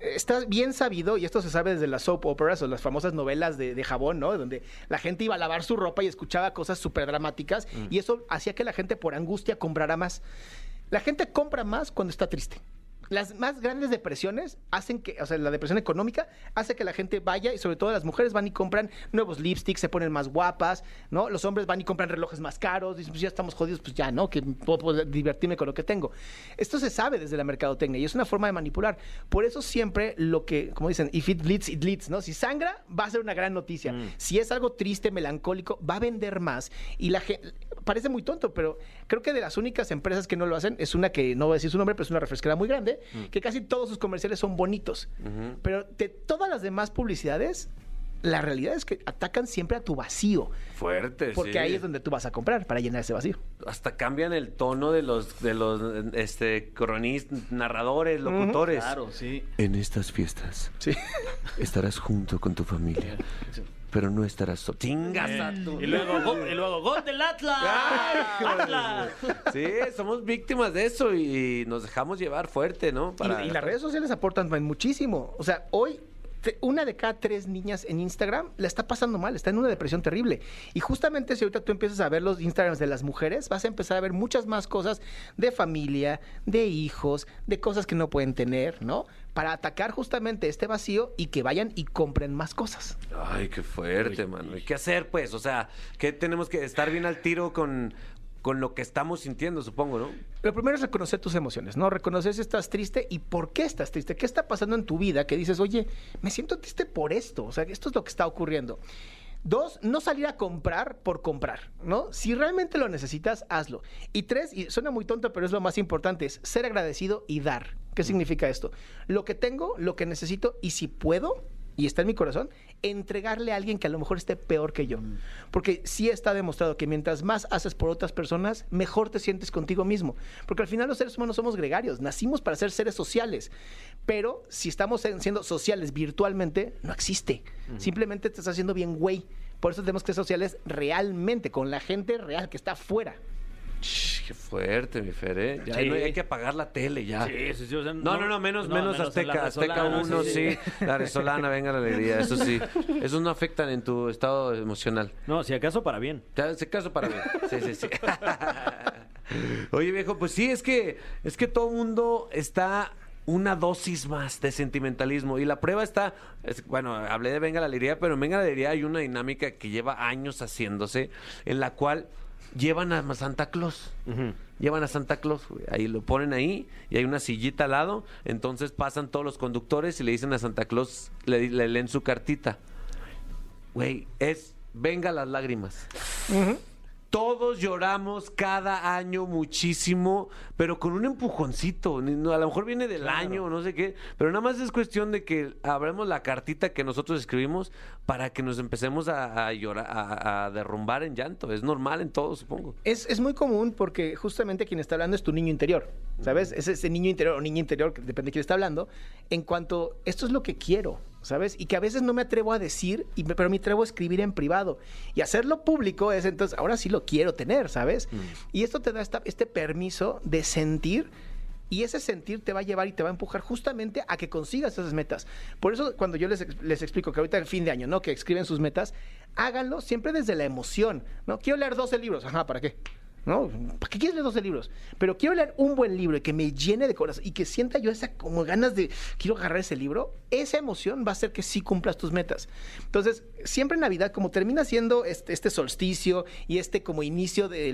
está bien sabido, y esto se sabe desde las soap operas o las famosas novelas de, de jabón, ¿no? Donde la gente iba a lavar su ropa y escuchaba cosas súper dramáticas, y eso hacía que la gente por angustia comprara más. La gente compra más cuando está triste. Las más grandes depresiones hacen que, o sea, la depresión económica hace que la gente vaya y sobre todo las mujeres van y compran nuevos lipsticks, se ponen más guapas, ¿no? Los hombres van y compran relojes más caros, dicen, pues ya estamos jodidos, pues ya, ¿no? Que puedo divertirme con lo que tengo. Esto se sabe desde la mercadotecnia y es una forma de manipular. Por eso siempre lo que, como dicen, if it bleeds, it leads, ¿no? Si sangra, va a ser una gran noticia. Si es algo triste, melancólico, va a vender más. Y la gente, parece muy tonto, pero creo que de las únicas empresas que no lo hacen es una que no voy a decir su nombre, pero es una refresquera muy grande, que casi todos sus comerciales son bonitos. Pero de todas las demás publicidades, la realidad es que atacan siempre a tu vacío, Fuerte, porque sí. ahí es donde tú vas a comprar para llenar ese vacío. Hasta cambian el tono de los, de los, este, cronistas, narradores, locutores. Claro, sí. En estas fiestas Sí. estarás junto con tu familia. Pero no estarás solo. Chingas a tu- Y luego, y luego, gol del Atlas. Atlas. Sí, somos víctimas de eso y nos dejamos llevar fuerte, ¿no? Y- Y, las redes sociales aportan muchísimo. O sea, hoy te- una de cada tres niñas en Instagram la está pasando mal, está en una depresión terrible. Y justamente si ahorita tú empiezas a ver los Instagrams de las mujeres, vas a empezar a ver muchas más cosas de familia, de hijos, de cosas que no pueden tener, ¿no? Para atacar justamente este vacío y que vayan y compren más cosas. Ay, qué fuerte, mano. ¿Y qué hacer, pues? O sea, que tenemos que estar bien al tiro con, con lo que estamos sintiendo, supongo, ¿no? Lo primero es reconocer tus emociones, ¿no? Reconocer si estás triste y por qué estás triste. ¿Qué está pasando en tu vida que dices, oye, me siento triste por esto? O sea, esto es lo que está ocurriendo. Dos, no salir a comprar por comprar, ¿no? Si realmente lo necesitas, hazlo. Y tres, y suena muy tonto, pero es lo más importante, es ser agradecido y dar. ¿Qué significa esto? Lo que tengo, lo que necesito y si puedo, y está en mi corazón, entregarle a alguien que a lo mejor esté peor que yo. Porque sí está demostrado que mientras más haces por otras personas, mejor te sientes contigo mismo. Porque al final los seres humanos somos gregarios, nacimos para ser seres sociales. Pero si estamos en- siendo sociales virtualmente, no existe. Simplemente te estás haciendo bien güey. Por eso tenemos que ser sociales realmente, con la gente real que está afuera. Qué fuerte, mi Fer, ¿eh? Ya Sí. no hay que apagar la tele ya. Sí, sí, sí, o sea, No, no, no, menos, no, menos menos en Azteca. Azteca Resolana, 1, sí. La Resolana, venga la alegría. Eso sí. Esos no afectan en tu estado emocional. No, si acaso para bien. Te hace caso para mí. Sí, sí, sí. [LAUGHS] Oye, viejo, pues sí, es que, es que todo mundo está una dosis más de sentimentalismo. Y la prueba está, es- bueno, hablé de Venga la Alegría, pero en Venga la Alegría hay una dinámica que lleva años haciéndose, en la cual llevan a Santa Claus. Llevan a Santa Claus, güey. ahí lo ponen ahí y hay una sillita al lado, entonces pasan todos los conductores y le dicen a Santa Claus, le leen su cartita. Güey, es venga las lágrimas. Todos lloramos cada año muchísimo, pero con un empujoncito. A lo mejor viene del año, no sé qué, pero nada más es cuestión de que abramos la cartita que nosotros escribimos para que nos empecemos a, a llorar, a, a derrumbar en llanto. Es normal en todo, supongo. Es, es muy común porque justamente quien está hablando es tu niño interior, ¿sabes? Es ese niño interior o niña interior, que depende de quién está hablando, en cuanto, esto es lo que quiero, ¿sabes? Y que a veces no me atrevo a decir, y me- pero me atrevo a escribir en privado. Y hacerlo público es entonces, ahora sí lo quiero tener, ¿sabes? Y esto te da esta- este permiso de sentir. Y ese sentir te va a llevar y te va a empujar justamente a que consigas esas metas. Por eso cuando yo les, les explico que ahorita el fin de año, ¿no? Que escriben sus metas, háganlo siempre desde la emoción, ¿no? Quiero leer 12 libros. Ajá, ¿para qué? ¿No? ¿Para qué quieres leer 12 libros? Pero quiero leer un buen libro y que me llene de corazón y que sienta yo esa como ganas de quiero agarrar ese libro. Esa emoción va a hacer que sí cumplas tus metas. Entonces, siempre en Navidad, como termina siendo este, este solsticio y este como inicio de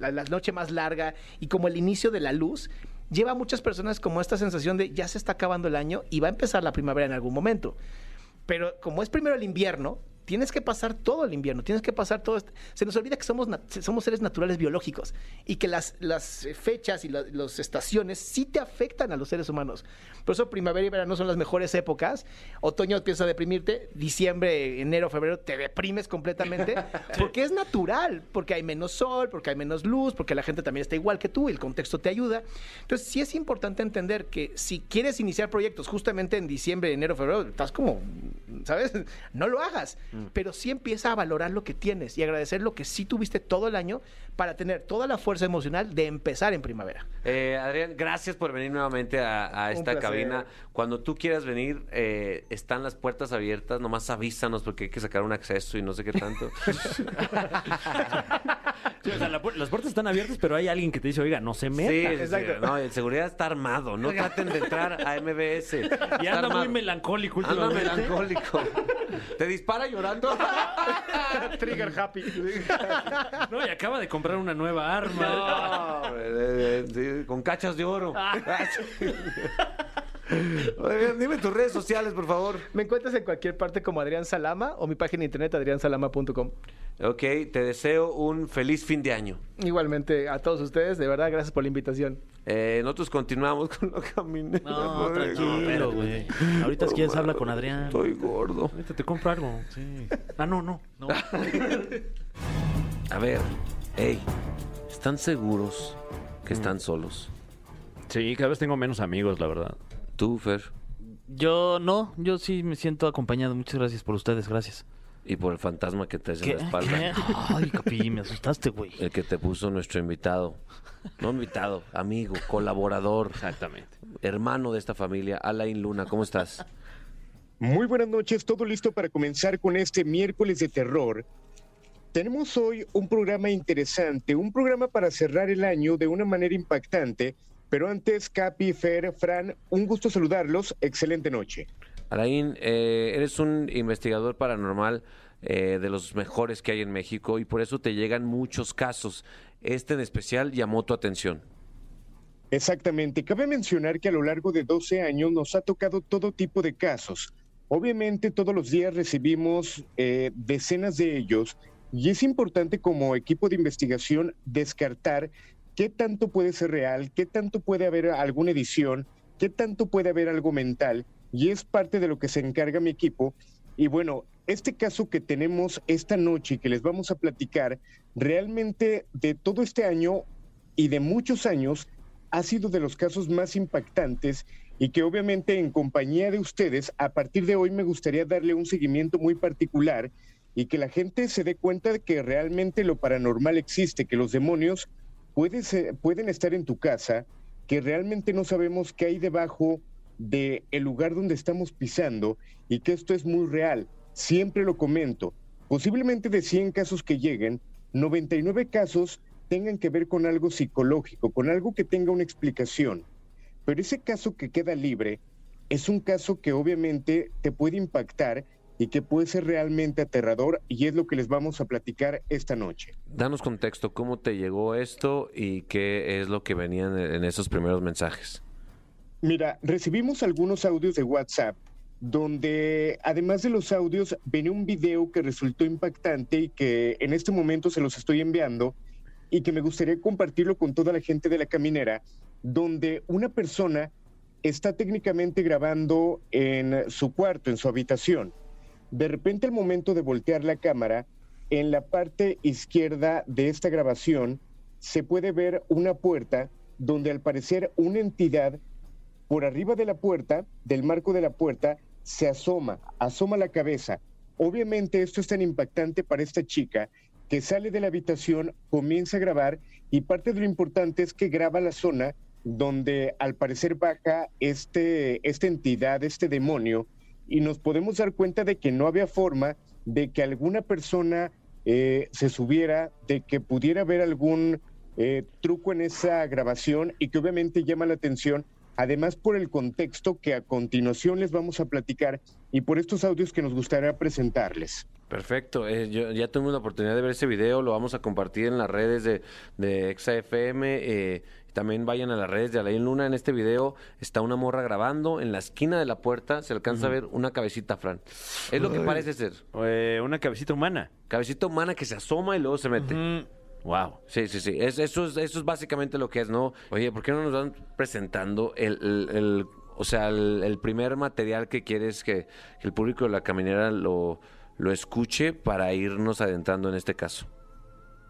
la, la noche más larga y como el inicio de la luz, lleva a muchas personas como esta sensación de ya se está acabando el año y va a empezar la primavera en algún momento. Pero como es primero el invierno, tienes que pasar todo el invierno, tienes que pasar todo. este- Se nos olvida que somos, somos seres naturales biológicos y que las, las fechas y la- las estaciones sí te afectan a los seres humanos. Por eso primavera y verano son las mejores épocas. Otoño empieza a deprimirte, diciembre, enero, febrero te deprimes completamente [LAUGHS] porque es natural, porque hay menos sol, porque hay menos luz, porque la gente también está igual que tú, el contexto te ayuda. Entonces sí es importante entender que si quieres iniciar proyectos justamente en diciembre, enero, febrero, estás como, ¿sabes? No lo hagas, pero sí empieza a valorar lo que tienes y agradecer lo que sí tuviste todo el año para tener toda la fuerza emocional de empezar en primavera. Eh, Adrián, gracias por venir nuevamente a, esta cabina. Cuando tú quieras venir, eh, están las puertas abiertas. Nomás avísanos porque hay que sacar un acceso y no sé qué tanto. [LAUGHS] [LAUGHS] Sí, o sea, la pu- las puertas están abiertas, pero hay alguien que te dice, oiga, no se meta. sí, sí. exacto. No, el seguridad está armado. No traten de entrar a MBS. Y Está anda muy armado. melancólico Anda últimamente. melancólico. ¿Te dispara llorando? [LAUGHS] Trigger happy. No, y acaba de comprar una nueva arma. [LAUGHS] No, eh, eh, con cachas de oro. [LAUGHS] Oigan, dime tus redes sociales, por favor. Me encuentras en cualquier parte como Adrián Salama o mi página de internet adriansalama.com. Ok, te deseo un feliz fin de año. Igualmente a todos ustedes, de verdad, gracias por la invitación. Eh, nosotros continuamos con la caminera. No, Pobre [LAUGHS] tranquilo, güey. Ahorita si quieres habla con Adrián. Estoy gordo. Ahorita te compro algo. Sí. Ah, no, no. No. A ver, hey, ¿están seguros que están solos? Sí, cada vez tengo menos amigos, la verdad. Tú, Fer. Yo no, yo sí me siento acompañado. Muchas gracias por ustedes, gracias. y por el fantasma que ¿Qué? en la espalda. ¿Qué? Ay, Capi, me asustaste, güey. El que te puso nuestro invitado. No invitado, amigo, colaborador, Exactamente. hermano de esta familia, Alain Luna. ¿Cómo estás? Muy buenas noches, todo listo para comenzar con este miércoles de terror. Tenemos hoy un programa interesante, un programa para cerrar el año de una manera impactante, pero antes, Capi, Fer, Fran, un gusto saludarlos, excelente noche. Alain, eh, eres un investigador paranormal eh, de los mejores que hay en México y por eso te llegan muchos casos. Este en especial llamó tu atención. Exactamente, cabe mencionar que a lo largo de 12 años nos ha tocado todo tipo de casos. Obviamente todos los días recibimos eh, decenas de ellos y es importante como equipo de investigación descartar qué tanto puede ser real, qué tanto puede haber alguna edición, qué tanto puede haber algo mental y es parte de lo que se encarga mi equipo. Y bueno, este caso que tenemos esta noche y que les vamos a platicar, realmente de todo este año y de muchos años, ha sido de los casos más impactantes y que obviamente en compañía de ustedes, a partir de hoy me gustaría darle un seguimiento muy particular y que la gente se dé cuenta de que realmente lo paranormal existe, que los demonios puede ser- pueden estar en tu casa, que realmente no sabemos qué hay debajo del el lugar donde estamos pisando y que esto es muy real. Siempre lo comento. Posiblemente de 100 casos que lleguen, 99 casos tengan que ver con algo psicológico, con algo que tenga una explicación. Pero ese caso que queda libre es un caso que obviamente te puede impactar y que puede ser realmente aterrador y es lo que les vamos a platicar esta noche. Danos contexto, ¿cómo te llegó esto y qué es lo que venían en esos primeros mensajes? Mira, recibimos algunos audios de WhatsApp donde además de los audios venía un video que resultó impactante y que en este momento se los estoy enviando y que me gustaría compartirlo con toda la gente de la caminera, donde una persona está técnicamente grabando en su cuarto, en su habitación. De repente al momento de voltear la cámara, en la parte izquierda de esta grabación se puede ver una puerta donde al parecer una entidad por arriba de la puerta, del marco de la puerta, se asoma, asoma la cabeza. Obviamente esto es tan impactante para esta chica que sale de la habitación, comienza a grabar y parte de lo importante es que graba la zona donde al parecer baja este, esta entidad, este demonio, y nos podemos dar cuenta de que no había forma de que alguna persona eh, se subiera, de que pudiera haber algún eh, truco en esa grabación y que obviamente llama la atención, además por el contexto que a continuación les vamos a platicar y por estos audios que nos gustaría presentarles. Perfecto, eh, yo, ya tuvimos la oportunidad de ver ese video, lo vamos a compartir en las redes de, de ExaFM, eh, también vayan a las redes de Alain Luna, en este video está una morra grabando, en la esquina de la puerta se alcanza a ver una cabecita, Fran. Es lo que parece ser, Eh, una cabecita humana. cabecita humana que se asoma y luego se mete. Wow. Sí, sí, sí. Es- eso, es, eso es básicamente lo que es, ¿no? Oye, ¿por qué no nos van presentando el, el- el- o sea, el, el primer material que quieres que, que el público de la caminera lo, lo escuche para irnos adentrando en este caso?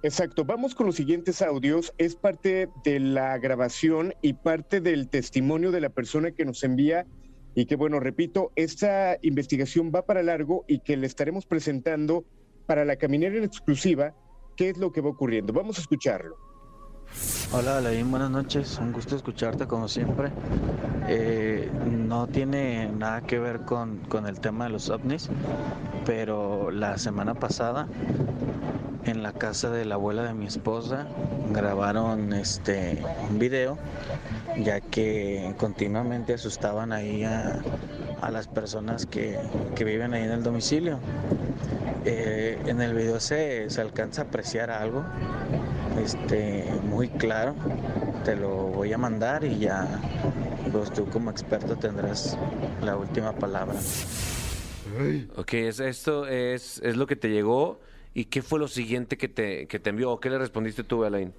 Exacto, vamos con los siguientes audios. Es parte de la grabación y parte del testimonio de la persona que nos envía y que, bueno, repito, esta investigación va para largo y que le estaremos presentando para la caminera en exclusiva qué es lo que va ocurriendo. Vamos a escucharlo. Hola Alain, buenas noches, un gusto escucharte como siempre. Eh, no tiene nada que ver con, con el tema de los ovnis, pero la semana pasada en la casa de la abuela de mi esposa grabaron este un video ya que continuamente asustaban ahí a, a las personas que, que viven ahí en el domicilio. Eh, en el video se, se alcanza a apreciar algo este, muy claro. Te lo voy a mandar y ya pues, tú como experto tendrás la última palabra. Ok, es, esto es, es lo que te llegó. ¿Y qué fue lo siguiente que te, que te envió? ¿O qué le respondiste tú, Alain?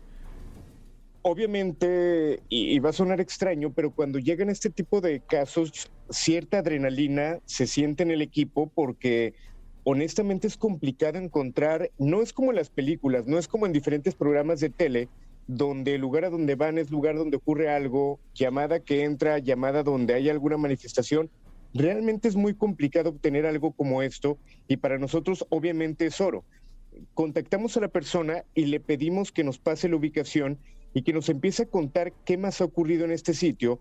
Obviamente, y, y va a sonar extraño, pero cuando llegan este tipo de casos, cierta adrenalina se siente en el equipo porque honestamente es complicado encontrar, no es como en las películas, no es como en diferentes programas de tele, donde el lugar a donde van es lugar donde ocurre algo, llamada que entra, llamada donde hay alguna manifestación. Realmente es muy complicado obtener algo como esto y para nosotros obviamente es oro. Contactamos a la persona y le pedimos que nos pase la ubicación y que nos empiece a contar qué más ha ocurrido en este sitio.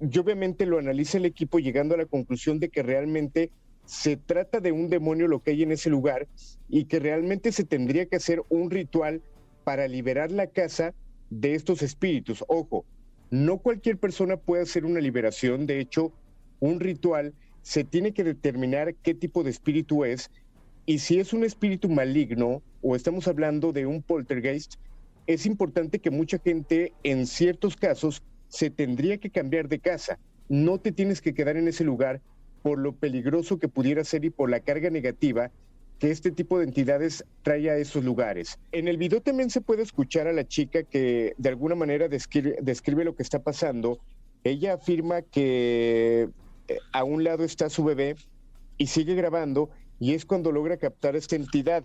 Y obviamente lo analiza el equipo llegando a la conclusión de que realmente se trata de un demonio lo que hay en ese lugar y que realmente se tendría que hacer un ritual para liberar la casa de estos espíritus. Ojo, no cualquier persona puede hacer una liberación, de hecho, un ritual se tiene que determinar qué tipo de espíritu es y si es un espíritu maligno o estamos hablando de un poltergeist, es importante que mucha gente en ciertos casos se tendría que cambiar de casa. No te tienes que quedar en ese lugar por lo peligroso que pudiera ser y por la carga negativa que este tipo de entidades trae a esos lugares. En el video también se puede escuchar a la chica que de alguna manera describe, describe lo que está pasando. Ella afirma que eh, a un lado está su bebé y sigue grabando y es cuando logra captar esta entidad.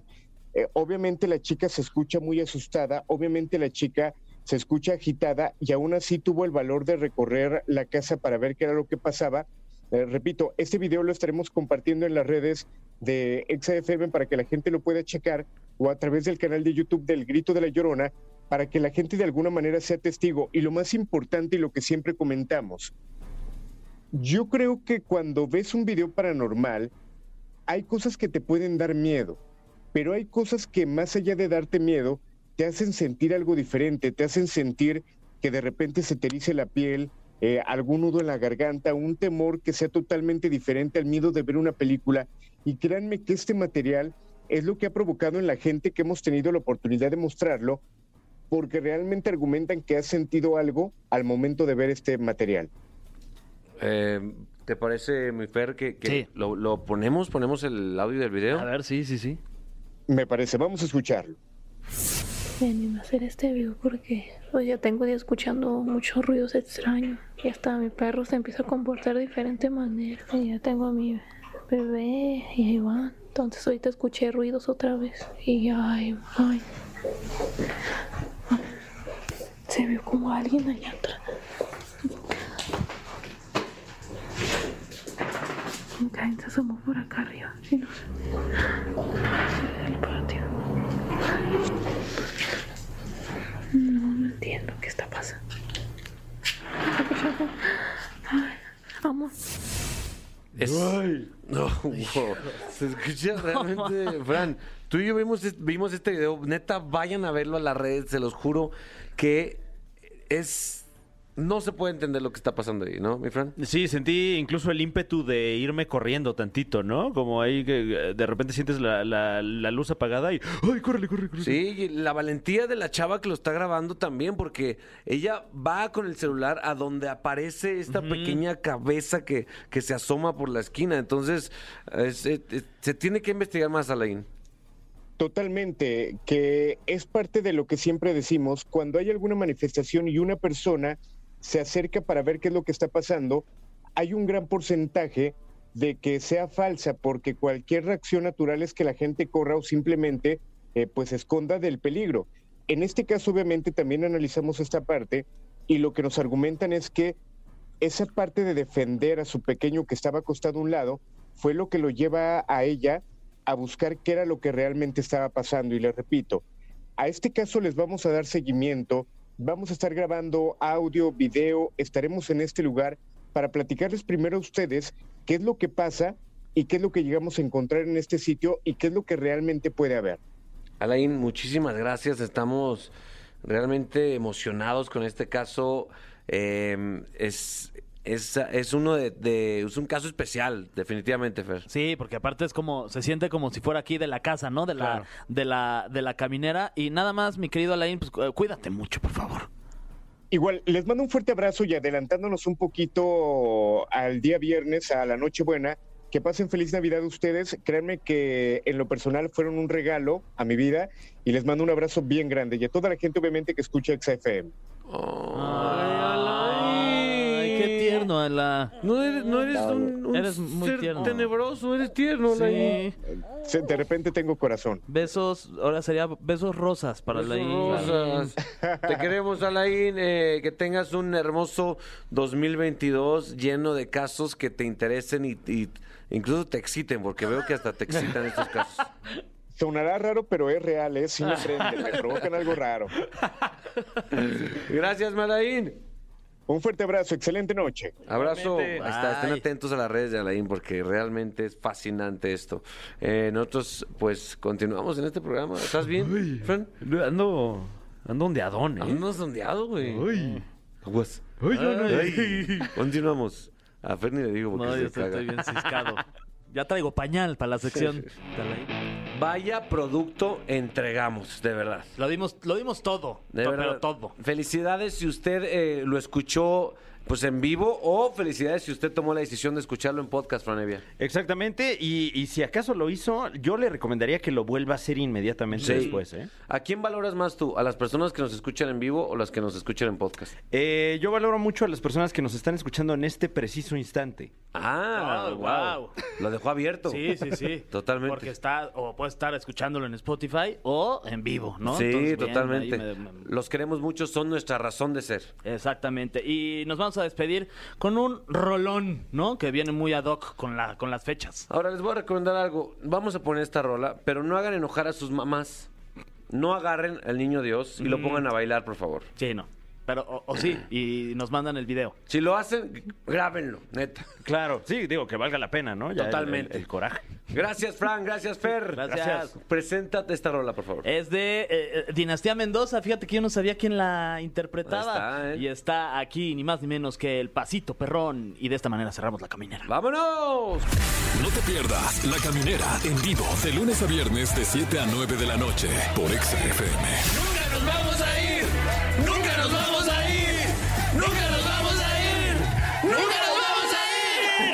Eh, obviamente la chica se escucha muy asustada, obviamente la chica se escucha agitada y aún así tuvo el valor de recorrer la casa para ver qué era lo que pasaba. Eh, repito, este video lo estaremos compartiendo en las redes de XFM para que la gente lo pueda checar o a través del canal de YouTube del Grito de la Llorona para que la gente de alguna manera sea testigo. Y lo más importante y lo que siempre comentamos, yo creo que cuando ves un video paranormal, hay cosas que te pueden dar miedo, pero hay cosas que más allá de darte miedo, te hacen sentir algo diferente, te hacen sentir que de repente se te erice la piel, eh, algún nudo en la garganta, un temor que sea totalmente diferente al miedo de ver una película. Y créanme que este material es lo que ha provocado en la gente que hemos tenido la oportunidad de mostrarlo, porque realmente argumentan que ha sentido algo al momento de ver este material. Eh, ¿Te parece, mi Fer, que, que Sí. lo, lo ponemos? ¿Ponemos el audio del video? A ver, sí, sí, sí. Me parece, vamos a escucharlo. Me animé a hacer este video porque pues, ya tengo día escuchando muchos ruidos extraños y hasta mi perro se empieza a comportar de diferente manera. Y ya tengo a mi bebé y a Iván. Entonces ahorita escuché ruidos otra vez y ay, ay. Se vio como alguien allá atrás. Alguien se asomó por acá arriba. Sí, no. El patio. No, no entiendo qué está pasando. Ay, amor. Es... No, wow. Se escucha realmente, Fran. Tú y yo vimos, vimos este video. Neta, vayan a verlo a las redes, se los juro que es. No se puede entender lo que está pasando ahí, ¿no, mi Fran? Sí, sentí incluso el ímpetu de irme corriendo tantito, ¿no? Como ahí que eh, de repente sientes la, la- la luz apagada y ¡ay, córrele, córrele, córrele! Sí, y la valentía de la chava que lo está grabando también, porque ella va con el celular a donde aparece esta pequeña cabeza que, que se asoma por la esquina. Entonces, es- es- es- se tiene que investigar más, Alain. Totalmente, que es parte de lo que siempre decimos, cuando hay alguna manifestación y una persona se acerca para ver qué es lo que está pasando, hay un gran porcentaje de que sea falsa, porque cualquier reacción natural es que la gente corra o simplemente eh, pues esconda del peligro. En este caso, obviamente, también analizamos esta parte y lo que nos argumentan es que esa parte de defender a su pequeño que estaba acostado a un lado fue lo que lo lleva a ella a buscar qué era lo que realmente estaba pasando. Y les repito, a este caso les vamos a dar seguimiento, vamos a estar grabando audio, video, estaremos en este lugar para platicarles primero a ustedes qué es lo que pasa y qué es lo que llegamos a encontrar en este sitio y qué es lo que realmente puede haber. Alain, muchísimas gracias. Estamos realmente emocionados con este caso. Eh, es, es, es uno de, de- es un caso especial, definitivamente, Fer. Sí, porque aparte es como, se siente como si fuera aquí de la casa, ¿no? De la, Claro. de la, de la caminera. Y nada más, mi querido Alain, pues cu- cuídate mucho, por favor. Igual, les mando un fuerte abrazo y adelantándonos un poquito al día viernes, a la Nochebuena, que pasen feliz Navidad ustedes. Créanme que en lo personal fueron un regalo a mi vida y les mando un abrazo bien grande y a toda la gente obviamente que escucha XFM. Ay, qué tierno en la... No eres, no eres un, un Eres muy ser tierno. tenebroso, eres tierno. Sí. Se- De repente tengo corazón. Besos, ahora sería besos rosas para la Rosas. Te queremos, Alain. eh, que tengas un hermoso 2022 lleno de casos que te interesen y, y incluso te exciten, porque veo que hasta te excitan estos casos. Sonará raro, pero es real, ¿eh? Sí me [LAUGHS] prenden, me provocan algo raro. Gracias, Malaín. Un fuerte abrazo, excelente noche. Abrazo. Estén atentos a las redes de Alain porque realmente es fascinante esto. Eh, nosotros, pues, continuamos en este programa. ¿Estás bien, Fran? Ando, ando ondeadón, ¿eh? Andas sondeado, güey. Aguas. Ay. Continuamos. A Ferni le digo porque No, se yo estoy, bien ciscado. Ya traigo pañal para la sección. de Alain. Vaya producto entregamos, de verdad. Lo dimos, lo dimos todo, De to- verdad. pero todo. Felicidades si usted eh, lo escuchó pues en vivo o felicidades si usted tomó la decisión de escucharlo en podcast, Franevia. Exactamente, y, y si acaso lo hizo, yo le recomendaría que lo vuelva a hacer inmediatamente Sí. después, ¿eh? ¿A quién valoras más tú? ¿A las personas que nos escuchan en vivo o las que nos escuchan en podcast? Eh, Yo valoro mucho a las personas que nos están escuchando en este preciso instante. Ah, wow. guau. Lo dejó abierto. Sí, sí, sí. Totalmente. Porque está, o puede estar escuchándolo en Spotify o en vivo, ¿no? Sí, Entonces, bien, totalmente. ahí me- me- Los queremos mucho, son nuestra razón de ser. Exactamente. Y nos vamos a despedir con un rolón, ¿no? Que viene muy ad hoc con, la, con las fechas. Ahora les voy a recomendar algo. Vamos a poner esta rola, pero no hagan enojar a sus mamás. No agarren al niño Dios y lo pongan a bailar, por favor. Sí, no. Pero, o, o sí, y nos mandan el video. Si lo hacen, grábenlo, neta. Claro, sí, digo que valga la pena, ¿no? Ya el- Totalmente. El, el coraje. Gracias, Fran. Gracias, Fer. Gracias. Preséntate esta rola, por favor. Es de eh, eh, Dinastía Mendoza. Fíjate que yo no sabía quién la interpretaba. Ahí está, ¿eh? Y está aquí, ni más ni menos que el Pasito Perrón. Y de esta manera cerramos la caminera. ¡Vámonos! No te pierdas La Caminera en vivo de lunes a viernes de 7 a 9 de la noche por Exa FM.